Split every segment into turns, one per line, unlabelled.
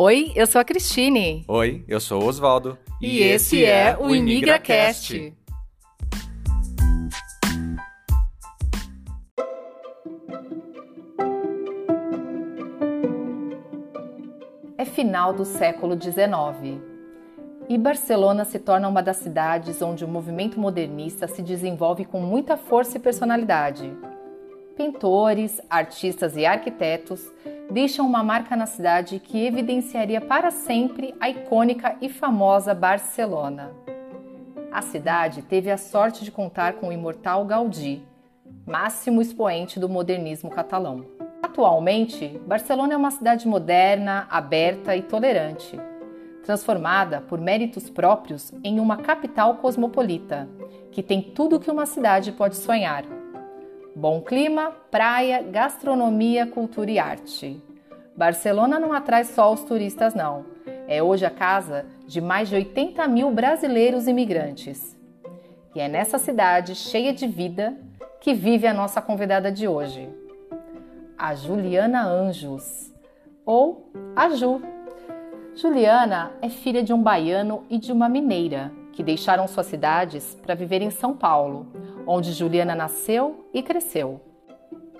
Oi, eu sou a Cristine.
Oi, eu sou o Oswaldo.
E, esse é o ImigraCast. É final do século XIX. E Barcelona se torna uma das cidades onde o movimento modernista se desenvolve com muita força e personalidade. Pintores, artistas e arquitetos deixam uma marca na cidade que evidenciaria para sempre a icônica e famosa Barcelona. A cidade teve a sorte de contar com o imortal Gaudí, máximo expoente do modernismo catalão. Atualmente, Barcelona é uma cidade moderna, aberta e tolerante, transformada por méritos próprios em uma capital cosmopolita, que tem tudo o que uma cidade pode sonhar Bom clima, praia, gastronomia, cultura e arte. Barcelona não atrai só os turistas, não. É hoje a casa de mais de 80 mil brasileiros imigrantes. E é nessa cidade cheia de vida que vive a nossa convidada de hoje, a Juliana Anjos, ou a Ju. Juliana é filha de um baiano e de uma mineira que deixaram suas cidades para viver em São Paulo, onde Juliana nasceu e cresceu.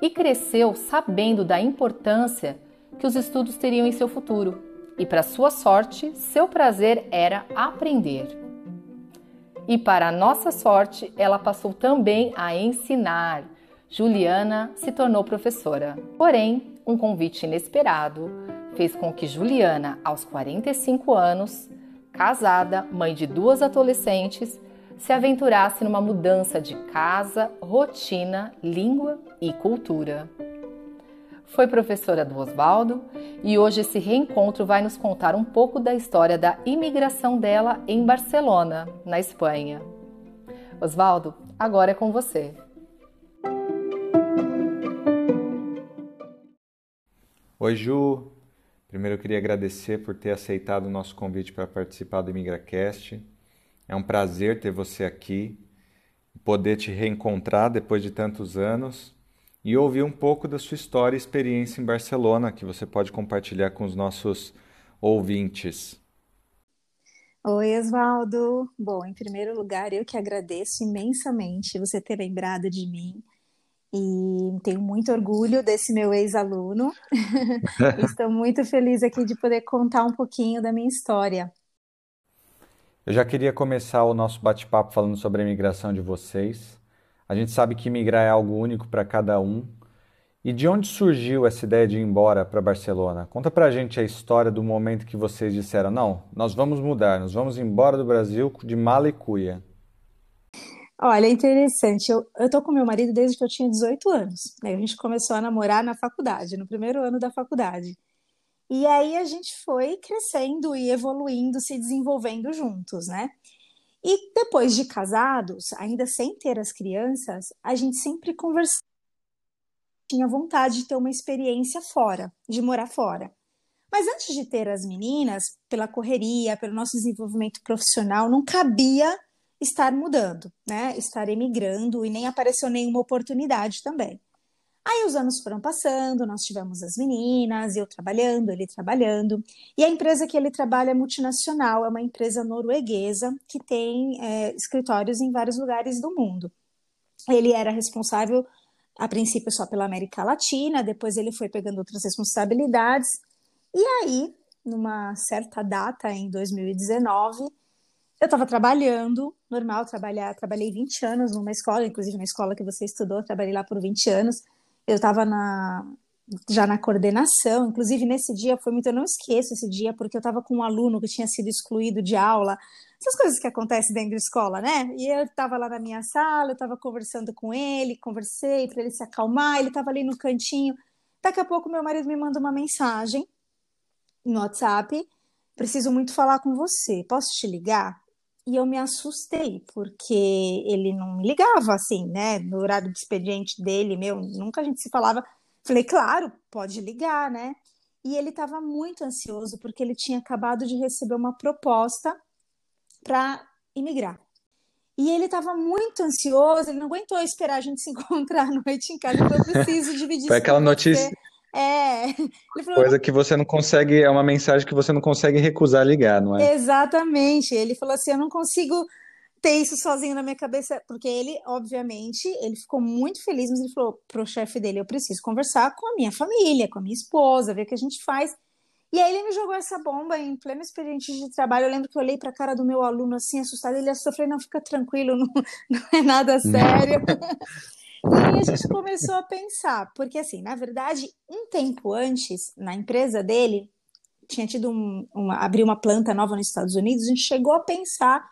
E cresceu sabendo da importância que os estudos teriam em seu futuro, e para sua sorte, seu prazer era aprender. E para nossa sorte, ela passou também a ensinar. Juliana se tornou professora. Porém, um convite inesperado fez com que Juliana, aos 45 anos, casada, mãe de duas adolescentes, se aventurasse numa mudança de casa, rotina, língua e cultura. Foi professora do Oswaldo e hoje esse reencontro vai nos contar um pouco da história da imigração dela em Barcelona, na Espanha. Oswaldo, agora é com você.
Oi, Ju. Primeiro eu queria agradecer por ter aceitado o nosso convite para participar do ImigraCast. É um prazer ter você aqui, poder te reencontrar depois de tantos anos e ouvir um pouco da sua história e experiência em Barcelona, que você pode compartilhar com os nossos ouvintes.
Oi, Oswaldo. Bom, em primeiro lugar, eu que agradeço imensamente você ter lembrado de mim e tenho muito orgulho desse meu ex-aluno. Estou muito feliz aqui de poder contar um pouquinho da minha história.
Eu já queria começar o nosso bate-papo falando sobre a imigração de vocês. A gente sabe que migrar é algo único para cada um. E de onde surgiu essa ideia de ir embora para Barcelona? Conta pra gente a história do momento que vocês disseram: não, nós vamos mudar, nós vamos embora do Brasil de mala e cuia.
Olha, é interessante. Eu, eu tô com meu marido desde que eu tinha 18 anos. Né? A gente começou a namorar na faculdade, no primeiro ano da faculdade. E aí a gente foi crescendo e evoluindo, se desenvolvendo juntos, né? E depois de casados, ainda sem ter as crianças, a gente sempre conversava, tinha vontade de ter uma experiência fora, de morar fora. Mas antes de ter as meninas, pela correria, pelo nosso desenvolvimento profissional, não cabia estar mudando, né? Estar emigrando e nem apareceu nenhuma oportunidade também. Aí os anos foram passando, nós tivemos as meninas, eu trabalhando, ele trabalhando. E a empresa que ele trabalha é multinacional, é uma empresa norueguesa que tem é, escritórios em vários lugares do mundo. Ele era responsável, a princípio, só pela América Latina, depois ele foi pegando outras responsabilidades. E aí, numa certa data, em 2019, eu estava trabalhando, normal trabalhar, trabalhei 20 anos numa escola, inclusive na escola que você estudou, trabalhei lá por 20 anos eu estava na, já na coordenação, inclusive nesse dia foi muito, eu não esqueço esse dia, porque eu estava com um aluno que tinha sido excluído de aula, essas coisas que acontecem dentro da escola, né? E eu estava lá na minha sala, eu estava conversando com ele, conversei para ele se acalmar, ele estava ali no cantinho. Daqui a pouco meu marido me manda uma mensagem no WhatsApp, preciso muito falar com você, posso te ligar? E eu me assustei, porque ele não me ligava assim, né? No horário de expediente dele, meu, nunca a gente se falava. Falei, claro, pode ligar, né? E ele estava muito ansioso, porque ele tinha acabado de receber uma proposta para imigrar. E ele estava muito ansioso, ele não aguentou esperar a gente se encontrar à noite em casa, então eu preciso dividir
Foi aquela notícia.
É.
Falou, Coisa que você não consegue, é uma mensagem que você não consegue recusar ligar, não é?
Exatamente. Ele falou assim: eu não consigo ter isso sozinho na minha cabeça, porque ele, obviamente, ele ficou muito feliz, mas ele falou pro chefe dele: eu preciso conversar com a minha família, com a minha esposa, ver o que a gente faz. E aí ele me jogou essa bomba em pleno expediente de trabalho. Eu lembro que eu olhei para a cara do meu aluno assim, assustado. Ele assustou, eu falei, não, fica tranquilo, não, não é nada sério. e a gente começou a pensar, porque assim, na verdade, um tempo antes, na empresa dele, tinha tido um, uma, abrir uma planta nova nos Estados Unidos, a gente chegou a pensar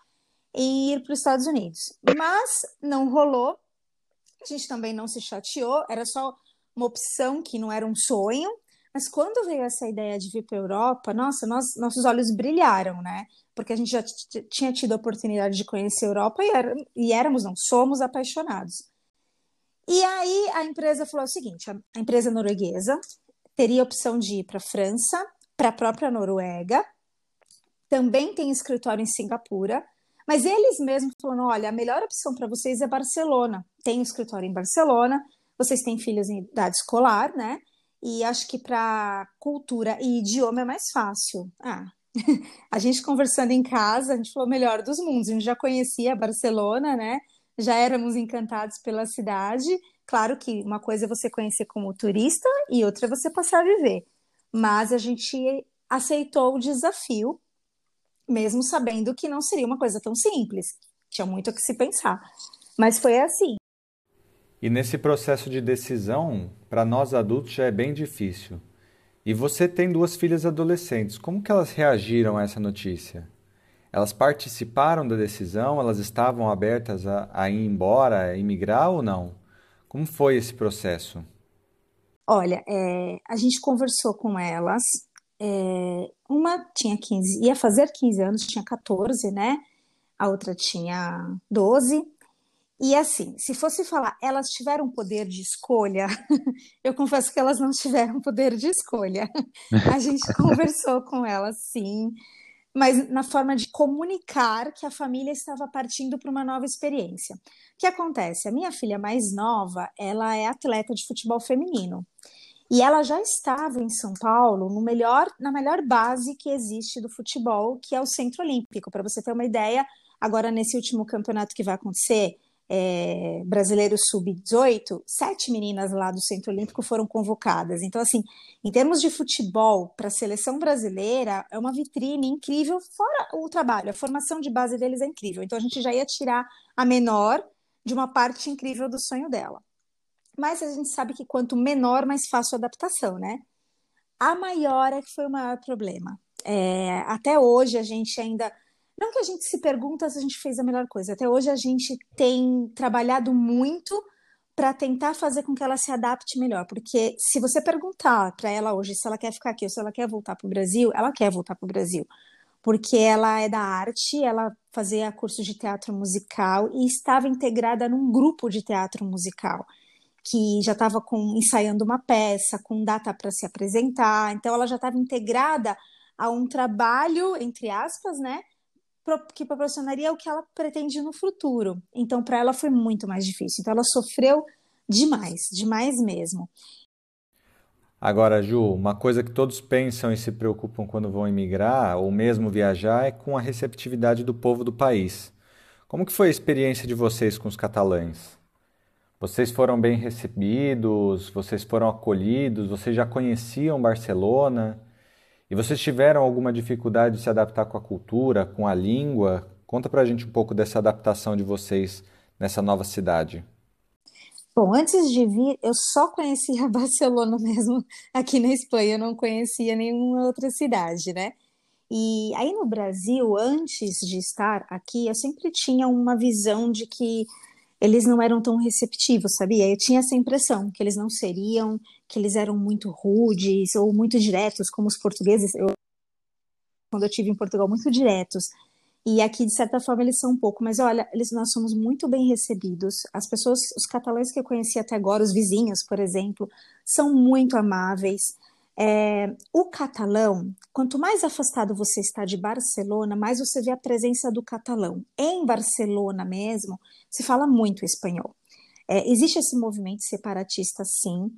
em ir para os Estados Unidos. Mas não rolou, a gente também não se chateou, era só uma opção que não era um sonho, mas quando veio essa ideia de vir para a Europa, nossa, nós, nossos olhos brilharam, né? Porque a gente já tinha tido a oportunidade de conhecer a Europa e, era, e éramos, não, somos apaixonados. E aí a empresa falou o seguinte: a, empresa norueguesa teria a opção de ir para a França, para a própria Noruega, também tem escritório em Singapura, mas eles mesmos falaram: olha, a melhor opção para vocês é Barcelona. Tem um escritório em Barcelona, vocês têm filhos em idade escolar, né? E acho que para cultura e idioma é mais fácil. Ah, a gente conversando em casa, a gente falou melhor dos mundos. A gente já conhecia Barcelona, né? Já éramos encantados pela cidade. Claro que uma coisa é você conhecer como turista e outra é você passar a viver. Mas a gente aceitou o desafio, mesmo sabendo que não seria uma coisa tão simples. Tinha muito o que se pensar. Mas foi assim.
E nesse processo de decisão, para nós adultos já é bem difícil. E você tem duas filhas adolescentes, como que elas reagiram a essa notícia? Elas participaram da decisão? Elas estavam abertas a, a ir embora, a emigrar ou não? Como foi esse processo?
Olha, é, a gente conversou com elas. É, uma tinha 15, ia fazer 15 anos, tinha 14, né? A outra tinha 12 e assim, se fosse falar, elas tiveram poder de escolha, eu confesso que elas não tiveram poder de escolha. A gente conversou com elas, sim, mas na forma de comunicar que a família estava partindo para uma nova experiência. O que acontece? A minha filha mais nova, ela é atleta de futebol feminino. E ela já estava em São Paulo no melhor, na melhor base que existe do futebol, que é o Centro Olímpico. Para você ter uma ideia, agora nesse último campeonato que vai acontecer, é, brasileiro sub-18, sete meninas lá do Centro Olímpico foram convocadas. Então, assim, em termos de futebol, para a seleção brasileira, é uma vitrine incrível, fora o trabalho, a formação de base deles é incrível. Então, a gente já ia tirar a menor de uma parte incrível do sonho dela. Mas a gente sabe que quanto menor, mais fácil a adaptação, né? A maior é que foi o maior problema. É, até hoje a gente ainda não que a gente se pergunta se a gente fez a melhor coisa. Até hoje a gente tem trabalhado muito para tentar fazer com que ela se adapte melhor. Porque se você perguntar para ela hoje se ela quer ficar aqui ou se ela quer voltar para o Brasil, ela quer voltar para o Brasil. Porque ela é da arte, ela fazia curso de teatro musical e estava integrada num grupo de teatro musical que já estava ensaiando uma peça, com data para se apresentar. Então ela já estava integrada a um trabalho, entre aspas, né? Que proporcionaria o que ela pretende no futuro. Então, para ela foi muito mais difícil. Então, ela sofreu demais, demais mesmo.
Agora, Ju, uma coisa que todos pensam e se preocupam quando vão emigrar ou mesmo viajar é com a receptividade do povo do país. Como que foi a experiência de vocês com os catalães? Vocês foram bem recebidos? Vocês foram acolhidos? Vocês já conheciam Barcelona? E vocês tiveram alguma dificuldade de se adaptar com a cultura, com a língua? Conta pra gente um pouco dessa adaptação de vocês nessa nova cidade.
Bom, antes de vir, eu só conhecia Barcelona mesmo aqui na Espanha, eu não conhecia nenhuma outra cidade, né? E aí no Brasil, antes de estar aqui, eu sempre tinha uma visão de que eles não eram tão receptivos, sabia? Eu tinha essa impressão que eles não seriam, que eles eram muito rudes ou muito diretos, como os portugueses. Eu, quando eu tive em Portugal, muito diretos. E aqui, de certa forma, eles são um pouco, mas olha, eles, nós somos muito bem recebidos. As pessoas, os catalães que eu conheci até agora, os vizinhos, por exemplo, são muito amáveis. É, o catalão, quanto mais afastado você está de Barcelona, mais você vê a presença do catalão. Em Barcelona mesmo, se fala muito espanhol. É, existe esse movimento separatista, sim.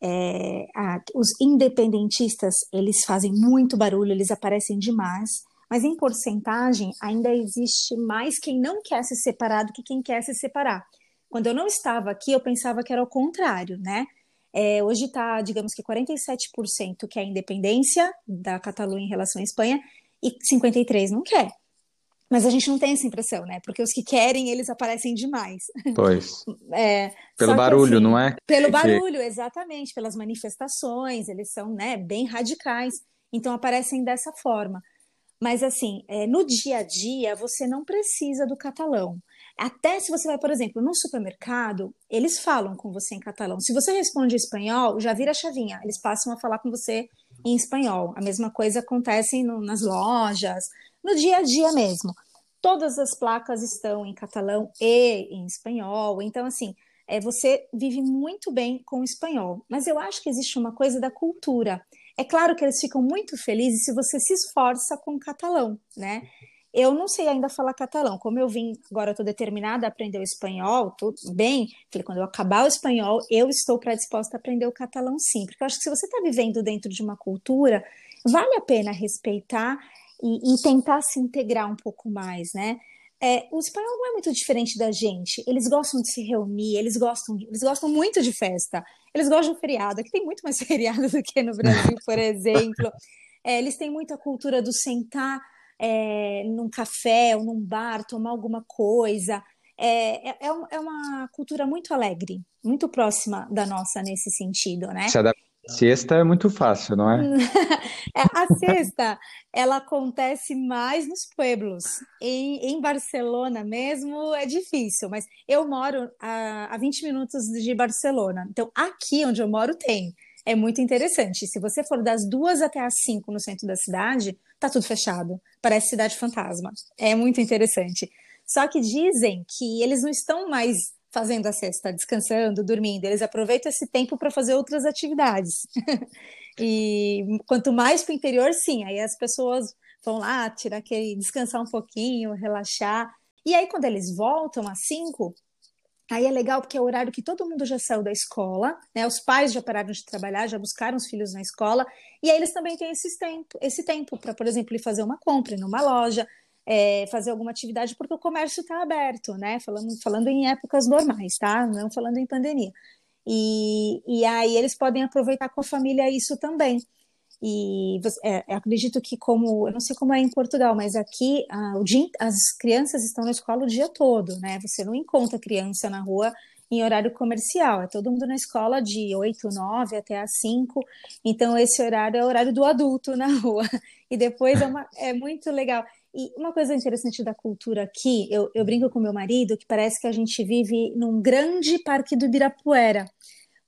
É, a, os independentistas, eles fazem muito barulho, eles aparecem demais, mas em porcentagem ainda existe mais quem não quer se separar do que quem quer se separar. Quando eu não estava aqui, eu pensava que era o contrário, né? É, hoje está, digamos que 47% quer a independência da Catalunha em relação à Espanha e 53% não quer. Mas a gente não tem essa impressão, né? Porque os que querem, eles aparecem demais.
Pois. É, pelo barulho, assim, não é?
Pelo barulho, exatamente. Pelas manifestações, eles são né, bem radicais. Então aparecem dessa forma. Mas assim, é, no dia a dia, você não precisa do catalão. Até se você vai, por exemplo, no supermercado, eles falam com você em catalão. Se você responde em espanhol, já vira a chavinha. Eles passam a falar com você em espanhol. A mesma coisa acontece no, nas lojas, no dia a dia mesmo. Todas as placas estão em catalão e em espanhol, então, assim, é, você vive muito bem com o espanhol. Mas eu acho que existe uma coisa da cultura. É claro que eles ficam muito felizes se você se esforça com o catalão, né? Eu não sei ainda falar catalão. Como eu vim, agora estou determinada a aprender o espanhol, tudo bem. Falei, quando eu acabar o espanhol, eu estou predisposta a aprender o catalão sim. Porque eu acho que se você está vivendo dentro de uma cultura, vale a pena respeitar e, e tentar se integrar um pouco mais, né? É, o espanhol não é muito diferente da gente. Eles gostam de se reunir, eles gostam, eles gostam muito de festa, eles gostam de feriado, que tem muito mais feriado do que no Brasil, por exemplo. É, eles têm muita cultura do sentar é, num café ou num bar, tomar alguma coisa. É, é, é, é uma cultura muito alegre, muito próxima da nossa nesse sentido, né?
Se adapta Sexta é muito fácil, não é?
é? a sexta, ela acontece mais nos pueblos. Em, em Barcelona mesmo é difícil, mas eu moro a, a 20 minutos de Barcelona. Então, aqui onde eu moro tem. É muito interessante. Se você for das duas até as cinco no centro da cidade, tá tudo fechado. Parece cidade fantasma. É muito interessante. Só que dizem que eles não estão mais fazendo a cesta, descansando, dormindo. Eles aproveitam esse tempo para fazer outras atividades. e quanto mais para o interior, sim, aí as pessoas vão lá tirar aquele, descansar um pouquinho, relaxar. E aí, quando eles voltam às cinco, aí é legal porque é o horário que todo mundo já saiu da escola, né? Os pais já pararam de trabalhar, já buscaram os filhos na escola, e aí eles também têm esse tempo, esse tempo para, por exemplo, ir fazer uma compra numa loja, é, fazer alguma atividade, porque o comércio está aberto, né? Falando, falando em épocas normais, tá? Não falando em pandemia. E, e aí eles podem aproveitar com a família isso também. E é, acredito que como, eu não sei como é em Portugal, mas aqui o dia, as crianças estão na escola o dia todo, né? Você não encontra criança na rua em horário comercial, é todo mundo na escola de 8, 9 até às 5, então esse horário é o horário do adulto na rua. E depois é, uma, é muito legal. E uma coisa interessante da cultura aqui, eu, eu brinco com meu marido que parece que a gente vive num grande parque do Ibirapuera,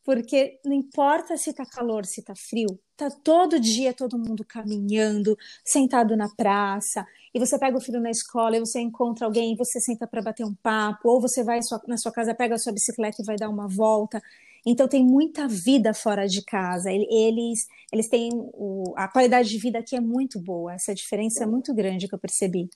porque não importa se tá calor, se tá frio, tá todo dia todo mundo caminhando, sentado na praça, e você pega o filho na escola e você encontra alguém e você senta para bater um papo, ou você vai na sua casa, pega a sua bicicleta e vai dar uma volta. Então tem muita vida fora de casa. Eles, eles têm o, a qualidade de vida aqui é muito boa. Essa diferença é muito grande que eu percebi.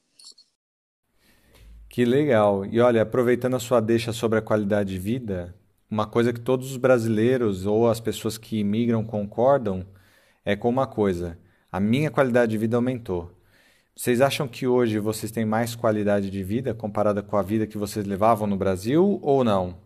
Que legal. E olha, aproveitando a sua deixa sobre a qualidade de vida, uma coisa que todos os brasileiros ou as pessoas que imigram concordam é com uma coisa: a minha qualidade de vida aumentou. Vocês acham que hoje vocês têm mais qualidade de vida comparada com a vida que vocês levavam no Brasil ou não?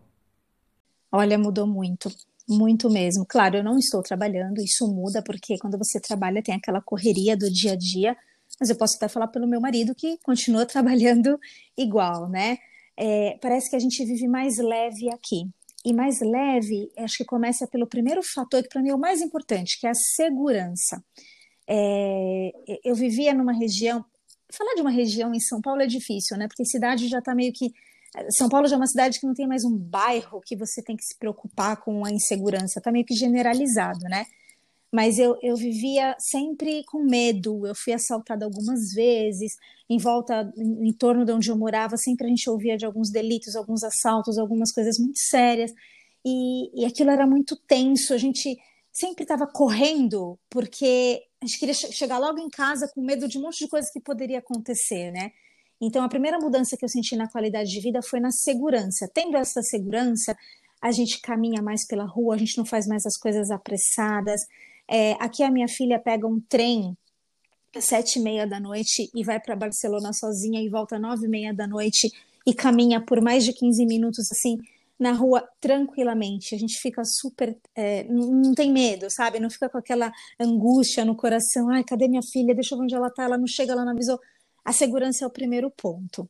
Olha, mudou muito, muito mesmo. Claro, eu não estou trabalhando, isso muda, porque quando você trabalha tem aquela correria do dia a dia, mas eu posso até falar pelo meu marido que continua trabalhando igual, né? É, parece que a gente vive mais leve aqui. E mais leve, acho que começa pelo primeiro fator, que para mim é o mais importante, que é a segurança. É, eu vivia numa região. Falar de uma região em São Paulo é difícil, né? Porque cidade já está meio que são Paulo já é uma cidade que não tem mais um bairro que você tem que se preocupar com a insegurança, está meio que generalizado, né? Mas eu, eu vivia sempre com medo, eu fui assaltada algumas vezes, em volta, em, em torno de onde eu morava, sempre a gente ouvia de alguns delitos, alguns assaltos, algumas coisas muito sérias, e, e aquilo era muito tenso, a gente sempre estava correndo, porque a gente queria chegar logo em casa com medo de um monte de coisas que poderia acontecer, né? Então, a primeira mudança que eu senti na qualidade de vida foi na segurança. Tendo essa segurança, a gente caminha mais pela rua, a gente não faz mais as coisas apressadas. É, aqui a minha filha pega um trem às sete e meia da noite e vai para Barcelona sozinha e volta às nove e meia da noite e caminha por mais de 15 minutos assim na rua tranquilamente. A gente fica super. É, não tem medo, sabe? Não fica com aquela angústia no coração. Ai, cadê minha filha? Deixa eu ver onde ela tá. Ela não chega, ela não avisou. A segurança é o primeiro ponto.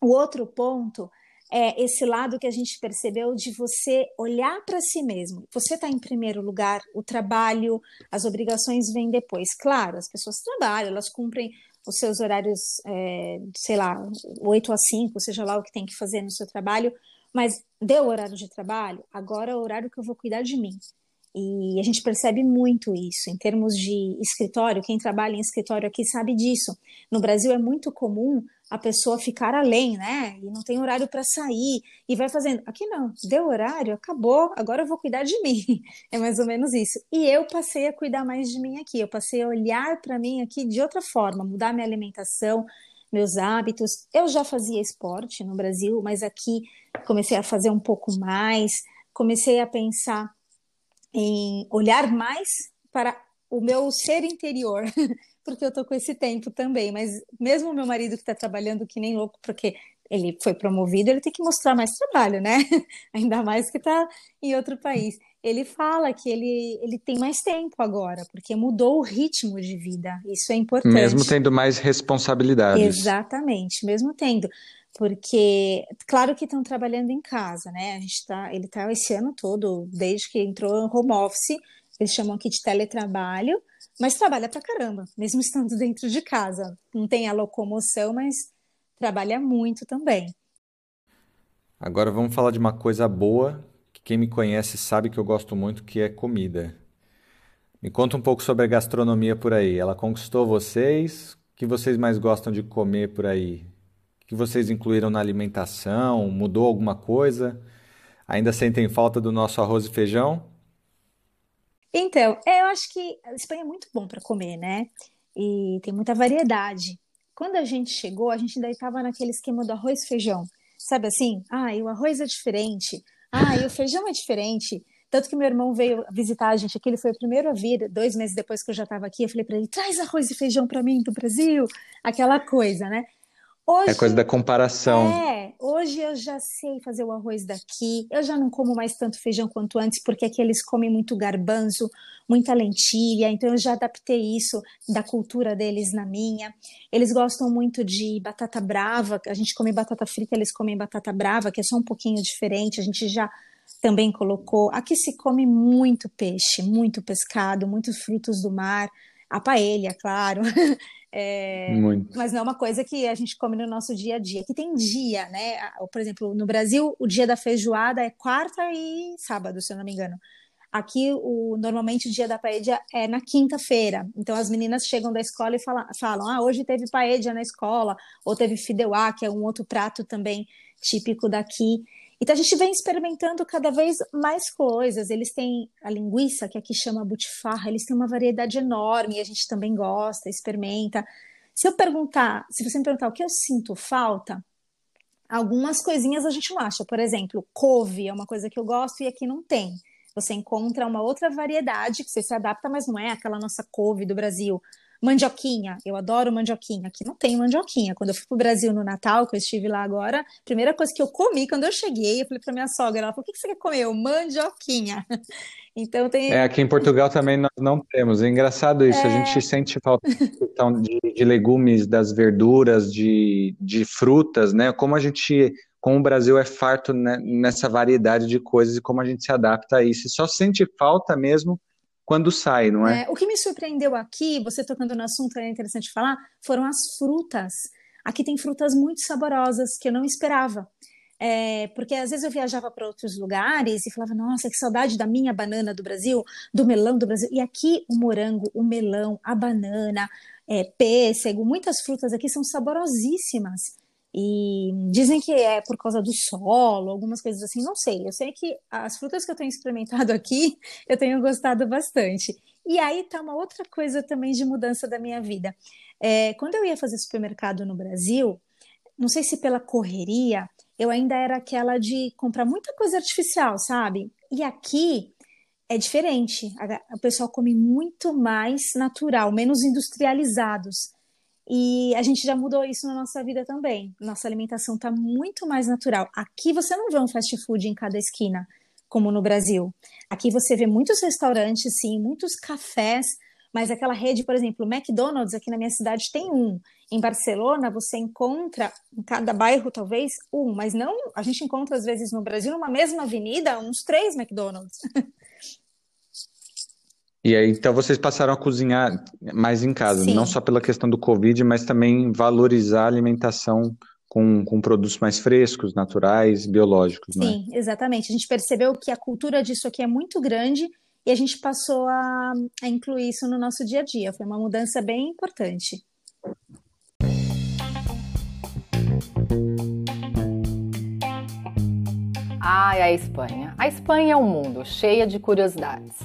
O outro ponto é esse lado que a gente percebeu de você olhar para si mesmo. Você está em primeiro lugar, o trabalho, as obrigações vêm depois. Claro, as pessoas trabalham, elas cumprem os seus horários, é, sei lá, 8 a 5, seja lá o que tem que fazer no seu trabalho, mas deu o horário de trabalho, agora é o horário que eu vou cuidar de mim. E a gente percebe muito isso em termos de escritório. Quem trabalha em escritório aqui sabe disso. No Brasil é muito comum a pessoa ficar além, né? E não tem horário para sair e vai fazendo. Aqui não, deu horário, acabou, agora eu vou cuidar de mim. É mais ou menos isso. E eu passei a cuidar mais de mim aqui. Eu passei a olhar para mim aqui de outra forma, mudar minha alimentação, meus hábitos. Eu já fazia esporte no Brasil, mas aqui comecei a fazer um pouco mais, comecei a pensar em olhar mais para o meu ser interior, porque eu tô com esse tempo também, mas mesmo o meu marido que está trabalhando que nem louco, porque ele foi promovido, ele tem que mostrar mais trabalho, né? Ainda mais que está em outro país. Ele fala que ele, ele tem mais tempo agora, porque mudou o ritmo de vida. Isso é importante.
Mesmo tendo mais responsabilidades.
Exatamente, mesmo tendo. Porque, claro que estão trabalhando em casa, né? A gente tá, ele está esse ano todo, desde que entrou em home office, eles chamam aqui de teletrabalho, mas trabalha pra caramba, mesmo estando dentro de casa. Não tem a locomoção, mas trabalha muito também.
Agora vamos falar de uma coisa boa, que quem me conhece sabe que eu gosto muito, que é comida. Me conta um pouco sobre a gastronomia por aí. Ela conquistou vocês? O que vocês mais gostam de comer por aí? Que vocês incluíram na alimentação? Mudou alguma coisa? Ainda sentem falta do nosso arroz e feijão?
Então, é, eu acho que a Espanha é muito bom para comer, né? E tem muita variedade. Quando a gente chegou, a gente ainda estava naquele esquema do arroz e feijão. Sabe assim? Ah, e o arroz é diferente. Ah, e o feijão é diferente. Tanto que meu irmão veio visitar a gente aqui, ele foi o primeiro a vir, dois meses depois que eu já estava aqui. Eu falei para ele: traz arroz e feijão para mim do Brasil. Aquela coisa, né?
Hoje, é coisa da comparação.
É, hoje eu já sei fazer o arroz daqui, eu já não como mais tanto feijão quanto antes, porque aqui eles comem muito garbanzo, muita lentilha, então eu já adaptei isso da cultura deles na minha. Eles gostam muito de batata brava, a gente come batata frita, eles comem batata brava, que é só um pouquinho diferente, a gente já também colocou. Aqui se come muito peixe, muito pescado, muitos frutos do mar, a paella, claro. É, mas não é uma coisa que a gente come no nosso dia a dia. Que tem dia, né? Por exemplo, no Brasil, o dia da feijoada é quarta e sábado, se eu não me engano. Aqui, o, normalmente, o dia da paella é na quinta-feira. Então, as meninas chegam da escola e falam, falam ah, hoje teve paella na escola, ou teve fideuá, que é um outro prato também típico daqui. Então a gente vem experimentando cada vez mais coisas. Eles têm a linguiça, que aqui chama butifarra, eles têm uma variedade enorme a gente também gosta, experimenta. Se eu perguntar, se você me perguntar o que eu sinto falta, algumas coisinhas a gente não acha. Por exemplo, couve é uma coisa que eu gosto e aqui não tem. Você encontra uma outra variedade que você se adapta, mas não é aquela nossa couve do Brasil. Mandioquinha, eu adoro mandioquinha. Aqui não tem mandioquinha. Quando eu fui pro Brasil no Natal, que eu estive lá agora, primeira coisa que eu comi quando eu cheguei, eu falei pra minha sogra, ela falou: o que, que você quer comer? Eu, mandioquinha. Então tem.
É, aqui em Portugal também nós não temos. É engraçado isso, é... a gente sente falta de, de legumes, das verduras, de, de frutas, né? Como a gente como o Brasil é farto né, nessa variedade de coisas e como a gente se adapta a isso. E só sente falta mesmo quando sai, não é?
é? O que me surpreendeu aqui, você tocando no assunto, é interessante falar, foram as frutas. Aqui tem frutas muito saborosas que eu não esperava. É, porque às vezes eu viajava para outros lugares e falava, nossa, que saudade da minha banana do Brasil, do melão do Brasil. E aqui o morango, o melão, a banana, é, pêssego, muitas frutas aqui são saborosíssimas. E dizem que é por causa do solo, algumas coisas assim, não sei. Eu sei que as frutas que eu tenho experimentado aqui, eu tenho gostado bastante. E aí tá uma outra coisa também de mudança da minha vida. É, quando eu ia fazer supermercado no Brasil, não sei se pela correria, eu ainda era aquela de comprar muita coisa artificial, sabe? E aqui é diferente. O pessoal come muito mais natural, menos industrializados. E a gente já mudou isso na nossa vida também. Nossa alimentação está muito mais natural. Aqui você não vê um fast food em cada esquina, como no Brasil. Aqui você vê muitos restaurantes, sim, muitos cafés, mas aquela rede, por exemplo, o McDonald's aqui na minha cidade tem um. Em Barcelona você encontra em cada bairro talvez um, mas não, a gente encontra às vezes no Brasil numa mesma avenida uns três McDonald's.
E aí, então vocês passaram a cozinhar mais em casa, Sim. não só pela questão do Covid, mas também valorizar a alimentação com, com produtos mais frescos, naturais, biológicos,
né? Sim, exatamente. A gente percebeu que a cultura disso aqui é muito grande e a gente passou a, a incluir isso no nosso dia a dia. Foi uma mudança bem importante.
Ai, a Espanha. A Espanha é um mundo cheio de curiosidades.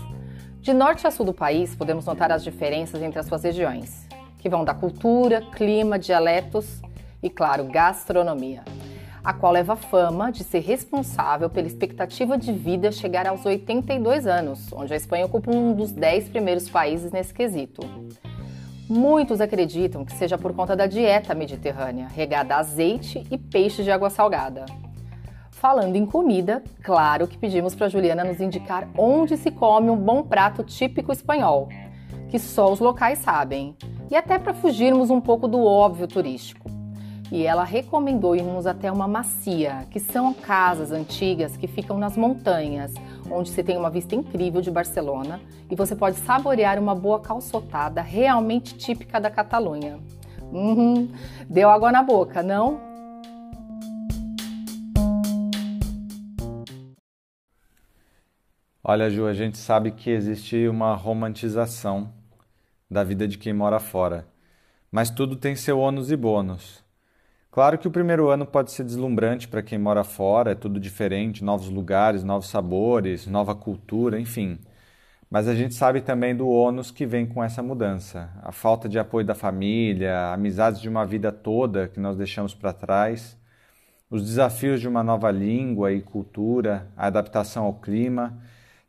De norte a sul do país, podemos notar as diferenças entre as suas regiões, que vão da cultura, clima, dialetos e, claro, gastronomia, a qual leva fama de ser responsável pela expectativa de vida chegar aos 82 anos, onde a Espanha ocupa um dos 10 primeiros países nesse quesito. Muitos acreditam que seja por conta da dieta mediterrânea, regada a azeite e peixe de água salgada. Falando em comida, claro que pedimos para Juliana nos indicar onde se come um bom prato típico espanhol, que só os locais sabem, e até para fugirmos um pouco do óbvio turístico. E ela recomendou irmos até uma macia, que são casas antigas que ficam nas montanhas, onde se tem uma vista incrível de Barcelona e você pode saborear uma boa calçotada realmente típica da Catalunha. Uhum, deu água na boca, não?
Olha, Ju, a gente sabe que existe uma romantização da vida de quem mora fora, mas tudo tem seu ônus e bônus. Claro que o primeiro ano pode ser deslumbrante para quem mora fora, é tudo diferente, novos lugares, novos sabores, nova cultura, enfim. Mas a gente sabe também do ônus que vem com essa mudança, a falta de apoio da família, amizades de uma vida toda que nós deixamos para trás, os desafios de uma nova língua e cultura, a adaptação ao clima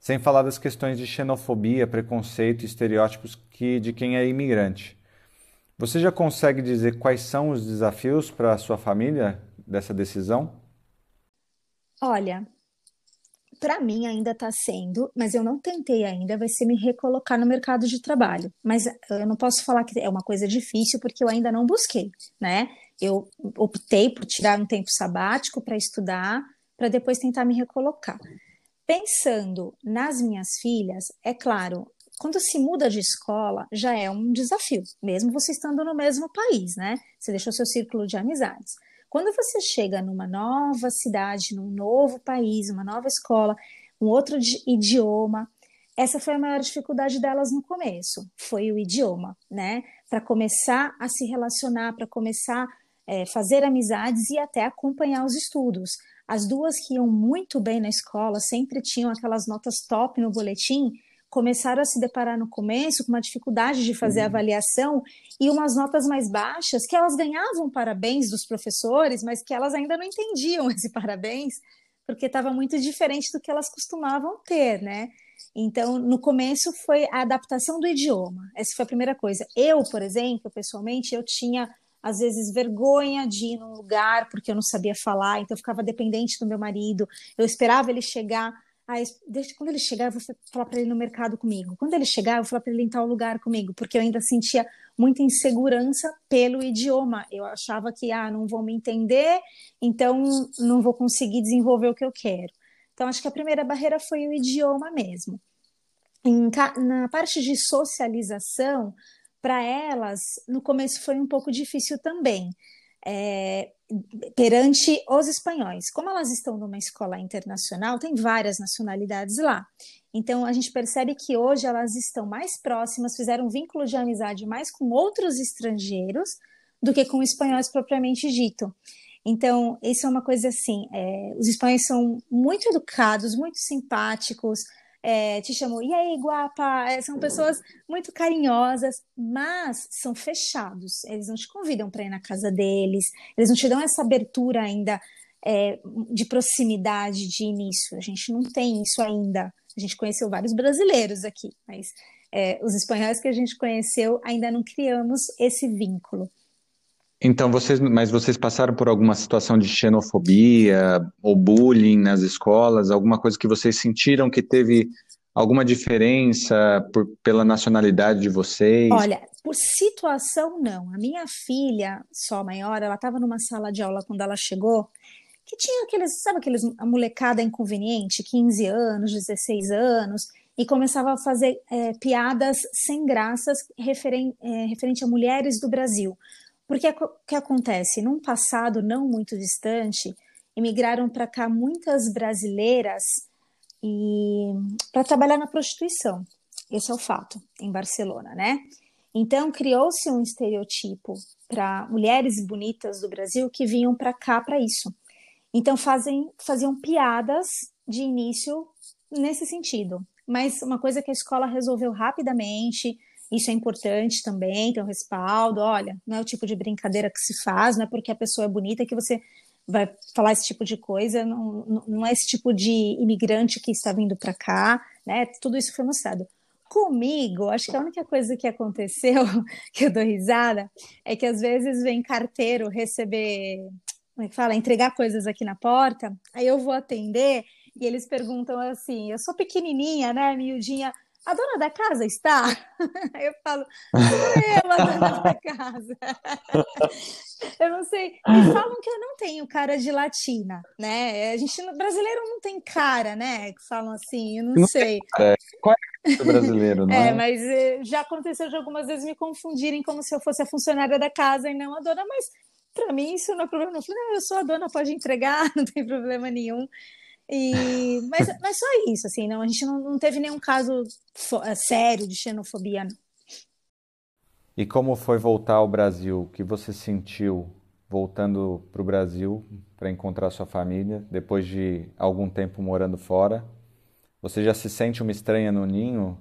sem falar das questões de xenofobia, preconceito e estereótipos que, de quem é imigrante. Você já consegue dizer quais são os desafios para a sua família dessa decisão?
Olha, para mim ainda está sendo, mas eu não tentei ainda, vai ser me recolocar no mercado de trabalho. Mas eu não posso falar que é uma coisa difícil porque eu ainda não busquei, né? Eu optei por tirar um tempo sabático para estudar, para depois tentar me recolocar. Pensando nas minhas filhas, é claro, quando se muda de escola já é um desafio, mesmo você estando no mesmo país, né? Você deixou seu círculo de amizades. Quando você chega numa nova cidade, num novo país, uma nova escola, um outro idioma, essa foi a maior dificuldade delas no começo, foi o idioma, né? Para começar a se relacionar, para começar a é, fazer amizades e até acompanhar os estudos. As duas que iam muito bem na escola, sempre tinham aquelas notas top no boletim, começaram a se deparar no começo com uma dificuldade de fazer uhum. avaliação e umas notas mais baixas, que elas ganhavam parabéns dos professores, mas que elas ainda não entendiam esse parabéns, porque estava muito diferente do que elas costumavam ter, né? Então, no começo foi a adaptação do idioma. Essa foi a primeira coisa. Eu, por exemplo, pessoalmente, eu tinha às vezes vergonha de ir num lugar porque eu não sabia falar, então eu ficava dependente do meu marido. Eu esperava ele chegar. Desde quando ele chegar, eu vou falar para ele no mercado comigo. Quando ele chegar, eu vou falar para ele em tal lugar comigo, porque eu ainda sentia muita insegurança pelo idioma. Eu achava que, ah, não vão me entender, então não vou conseguir desenvolver o que eu quero. Então, acho que a primeira barreira foi o idioma mesmo. Em, na parte de socialização, para elas, no começo foi um pouco difícil também, é, perante os espanhóis. Como elas estão numa escola internacional, tem várias nacionalidades lá. Então, a gente percebe que hoje elas estão mais próximas, fizeram um vínculo de amizade mais com outros estrangeiros do que com espanhóis propriamente dito. Então, isso é uma coisa assim: é, os espanhóis são muito educados, muito simpáticos, é, te chamam, e aí, guapa? É, são pessoas muito carinhosas, mas são fechados. Eles não te convidam para ir na casa deles, eles não te dão essa abertura ainda é, de proximidade de início. A gente não tem isso ainda. A gente conheceu vários brasileiros aqui, mas é, os espanhóis que a gente conheceu ainda não criamos esse vínculo.
Então, vocês, mas vocês passaram por alguma situação de xenofobia ou bullying nas escolas, alguma coisa que vocês sentiram que teve alguma diferença por, pela nacionalidade de vocês?
Olha, por situação não. A minha filha, só maior, ela estava numa sala de aula quando ela chegou, que tinha aqueles, sabe aqueles a molecada inconveniente, 15 anos, 16 anos, e começava a fazer é, piadas sem graças referen, é, referente a mulheres do Brasil. Porque o que acontece? Num passado não muito distante, emigraram para cá muitas brasileiras e para trabalhar na prostituição. Esse é o fato em Barcelona, né? Então criou-se um estereotipo para mulheres bonitas do Brasil que vinham para cá para isso. Então fazem, faziam piadas de início nesse sentido. Mas uma coisa que a escola resolveu rapidamente, isso é importante também, ter um respaldo. Olha, não é o tipo de brincadeira que se faz, não é porque a pessoa é bonita que você vai falar esse tipo de coisa, não, não é esse tipo de imigrante que está vindo para cá, né? Tudo isso foi mostrado. Comigo, acho que a única coisa que aconteceu, que eu dou risada, é que às vezes vem carteiro receber, como é que fala, entregar coisas aqui na porta, aí eu vou atender e eles perguntam assim: eu sou pequenininha, né, miudinha, a dona da casa está? Aí eu falo, sou eu a dona da casa. Eu não sei. Me falam que eu não tenho cara de latina, né? A gente, brasileiro não tem cara, né? Que falam assim, eu não, não sei.
É, qual é o brasileiro, não
é? É, mas eh, já aconteceu de algumas vezes me confundirem como se eu fosse a funcionária da casa e não a dona, mas para mim isso não é problema. Eu falei, não, eu sou a dona, pode entregar, não tem problema nenhum. E, mas, mas só isso, assim, não, a gente não, não teve nenhum caso eh, sério de xenofobia. Não.
E como foi voltar ao Brasil? O que você sentiu voltando para o Brasil para encontrar sua família depois de algum tempo morando fora? Você já se sente uma estranha no ninho,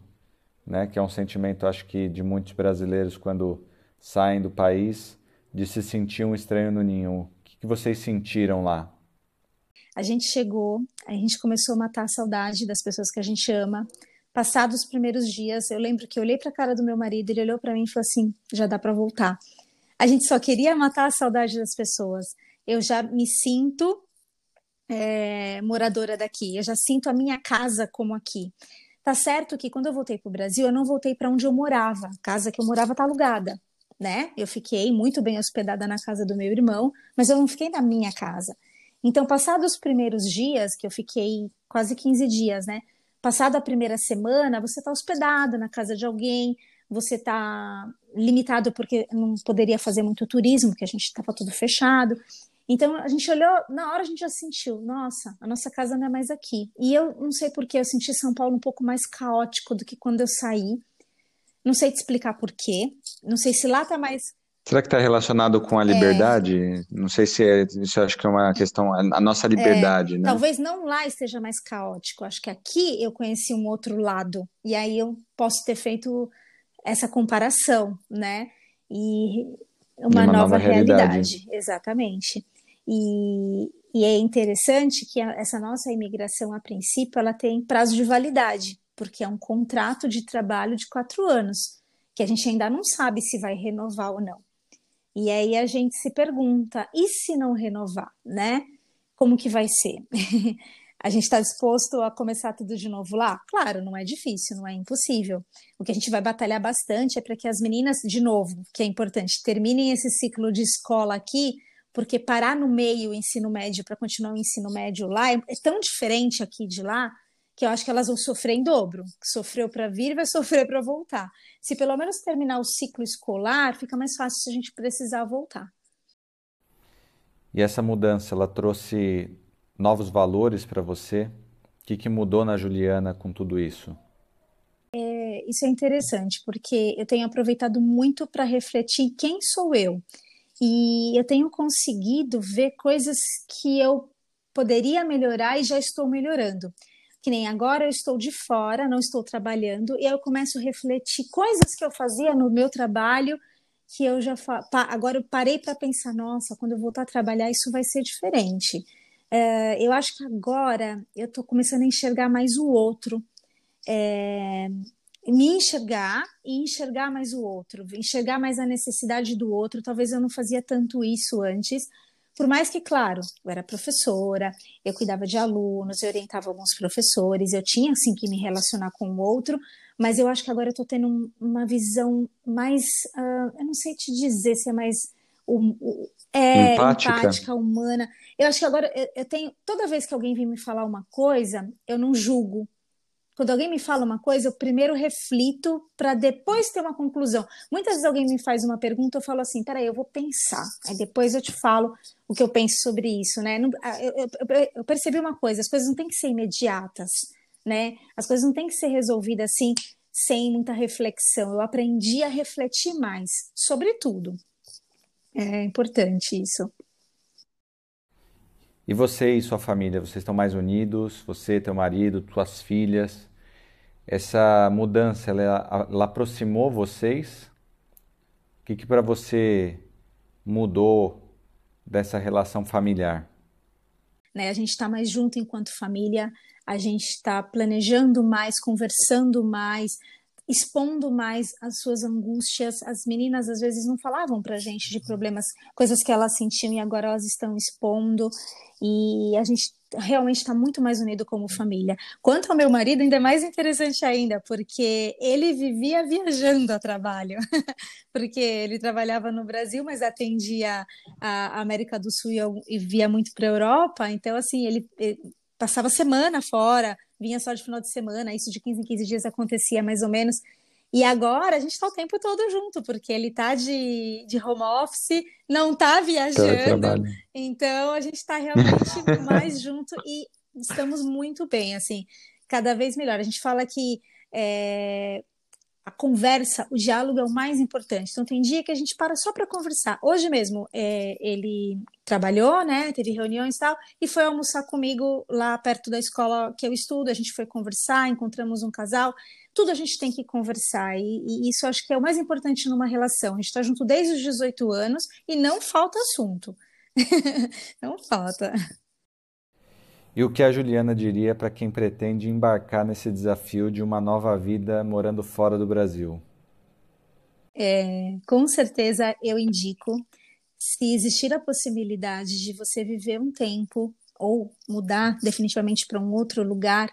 né? Que é um sentimento, acho que, de muitos brasileiros quando saem do país, de se sentir um estranho no ninho. O que, que vocês sentiram lá?
A gente chegou, a gente começou a matar a saudade das pessoas que a gente ama. Passados os primeiros dias, eu lembro que eu olhei para a cara do meu marido, ele olhou para mim e falou assim: já dá para voltar. A gente só queria matar a saudade das pessoas. Eu já me sinto é, moradora daqui, eu já sinto a minha casa como aqui. Tá certo que quando eu voltei para o Brasil, eu não voltei para onde eu morava. A casa que eu morava tá alugada, né? Eu fiquei muito bem hospedada na casa do meu irmão, mas eu não fiquei na minha casa. Então, passados os primeiros dias, que eu fiquei quase 15 dias, né? Passada a primeira semana, você está hospedado na casa de alguém, você está limitado porque não poderia fazer muito turismo, porque a gente estava tudo fechado. Então a gente olhou, na hora a gente já sentiu, nossa, a nossa casa não é mais aqui. E eu não sei por que eu senti São Paulo um pouco mais caótico do que quando eu saí. Não sei te explicar por quê. Não sei se lá tá mais
Será que está relacionado com a é. liberdade? É. Não sei se é, isso acho que é uma questão, a nossa liberdade,
é,
né?
Talvez não lá esteja mais caótico. Acho que aqui eu conheci um outro lado e aí eu posso ter feito essa comparação, né? E uma, uma nova, nova realidade. realidade. Exatamente. E, e é interessante que a, essa nossa imigração, a princípio, ela tem prazo de validade, porque é um contrato de trabalho de quatro anos, que a gente ainda não sabe se vai renovar ou não. E aí a gente se pergunta, e se não renovar, né? Como que vai ser? a gente está disposto a começar tudo de novo lá? Claro, não é difícil, não é impossível. O que a gente vai batalhar bastante é para que as meninas, de novo, que é importante, terminem esse ciclo de escola aqui, porque parar no meio o ensino médio para continuar o ensino médio lá é, é tão diferente aqui de lá que eu acho que elas vão sofrer em dobro. Sofreu para vir, vai sofrer para voltar. Se pelo menos terminar o ciclo escolar, fica mais fácil se a gente precisar voltar.
E essa mudança, ela trouxe novos valores para você? O que, que mudou na Juliana com tudo isso?
É, isso é interessante, porque eu tenho aproveitado muito para refletir quem sou eu. E eu tenho conseguido ver coisas que eu poderia melhorar e já estou melhorando que nem agora eu estou de fora, não estou trabalhando, e aí eu começo a refletir coisas que eu fazia no meu trabalho que eu já agora eu parei para pensar, nossa, quando eu voltar a trabalhar isso vai ser diferente. é, eu acho que agora eu estou começando a enxergar mais o outro. É, me enxergar e enxergar mais o outro, enxergar mais a necessidade do outro. Talvez eu não fazia tanto isso antes, por mais que, claro, eu era professora, eu cuidava de alunos, eu orientava alguns professores, eu tinha, assim, que me relacionar com o outro, mas eu acho que agora eu estou tendo um, uma visão mais, uh, eu não sei te dizer se é mais um, um, é, empática. empática. humana. Eu acho que agora eu, eu tenho, toda vez que alguém vem me falar uma coisa, eu não julgo, quando alguém me fala uma coisa, eu primeiro reflito para depois ter uma conclusão. Muitas vezes alguém me faz uma pergunta, eu falo assim, peraí, eu vou pensar. Aí depois eu te falo o que eu penso sobre isso, né? Eu, eu, eu percebi uma coisa, as coisas não têm que ser imediatas, né? As coisas não têm que ser resolvidas assim, sem muita reflexão. Eu aprendi a refletir mais, sobre tudo. É importante isso.
E você e sua família, vocês estão mais unidos? Você, teu marido, suas filhas? Essa mudança, ela, ela aproximou vocês? O que, que para você mudou dessa relação familiar?
Né, a gente está mais junto enquanto família, a gente está planejando mais, conversando mais, expondo mais as suas angústias. As meninas às vezes não falavam para a gente de problemas, coisas que elas sentiam e agora elas estão expondo. E a gente realmente está muito mais unido como família. Quanto ao meu marido, ainda é mais interessante ainda, porque ele vivia viajando a trabalho, porque ele trabalhava no Brasil, mas atendia a América do Sul e via muito para a Europa. Então, assim, ele, passava semana fora vinha só de final de semana, isso de 15 em 15 dias acontecia mais ou menos. E agora a gente está o tempo todo junto, porque ele está de, de home office, não está viajando. Então a gente está realmente mais junto e estamos muito bem, assim, cada vez melhor. A gente fala que é, a conversa, o diálogo é o mais importante. Então, tem dia que a gente para só para conversar. Hoje mesmo, é, ele trabalhou, né? Teve reuniões e tal, e foi almoçar comigo lá perto da escola que eu estudo. A gente foi conversar, encontramos um casal. Tudo a gente tem que conversar, e, e isso acho que é o mais importante numa relação. A gente está junto desde os 18 anos e não falta assunto. não falta.
E o que a Juliana diria para quem pretende embarcar nesse desafio de uma nova vida morando fora do Brasil?
É, com certeza eu indico. Se existir a possibilidade de você viver um tempo ou mudar definitivamente para um outro lugar,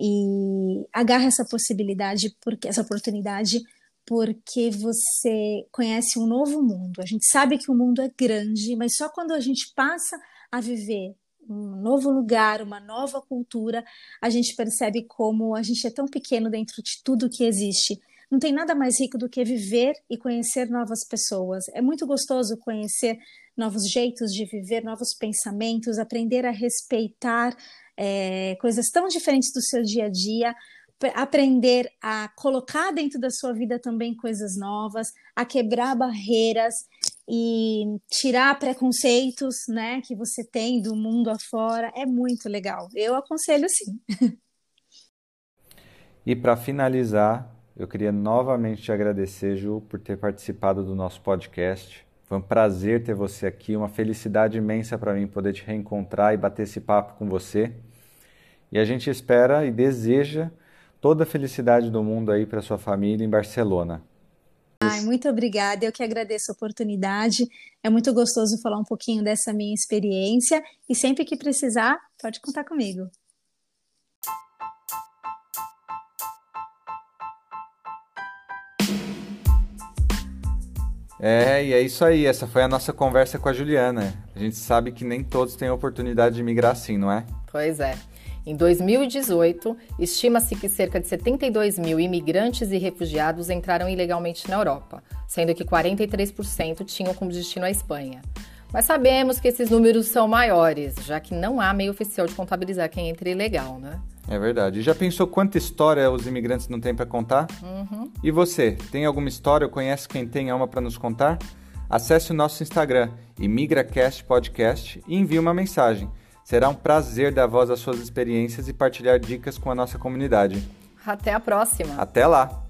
e agarra essa possibilidade, porque essa oportunidade, porque você conhece um novo mundo. A gente sabe que o mundo é grande, mas só quando a gente passa a viver um novo lugar, uma nova cultura, a gente percebe como a gente é tão pequeno dentro de tudo que existe. Não tem nada mais rico do que viver e conhecer novas pessoas. É muito gostoso conhecer novos jeitos de viver, novos pensamentos, aprender a respeitar é, coisas tão diferentes do seu dia a dia, aprender a colocar dentro da sua vida também coisas novas, a quebrar barreiras e tirar preconceitos, né, que você tem do mundo afora, é muito legal. Eu aconselho sim.
E para finalizar, eu queria novamente te agradecer, Ju, por ter participado do nosso podcast. Foi um prazer ter você aqui, uma felicidade imensa para mim poder te reencontrar e bater esse papo com você. E a gente espera e deseja toda a felicidade do mundo aí para sua família em Barcelona.
Ai, muito obrigada, eu que agradeço a oportunidade. É muito gostoso falar um pouquinho dessa minha experiência e sempre que precisar, pode contar comigo.
É, e é isso aí. Essa foi a nossa conversa com a Juliana. A gente sabe que nem todos têm a oportunidade de migrar assim, não é?
Pois é. Em 2018, estima-se que cerca de 72 mil imigrantes e refugiados entraram ilegalmente na Europa, sendo que 43% tinham como destino a Espanha. Mas sabemos que esses números são maiores, já que não há meio oficial de contabilizar quem entra ilegal, né?
É verdade. E já pensou quanta história os imigrantes não têm para contar?
Uhum.
E você, tem alguma história ou conhece quem tem alma para nos contar? Acesse o nosso Instagram, ImigraCast Podcast, e envie uma mensagem. Será um prazer dar voz às suas experiências e partilhar dicas com a nossa comunidade.
Até a próxima.
Até lá!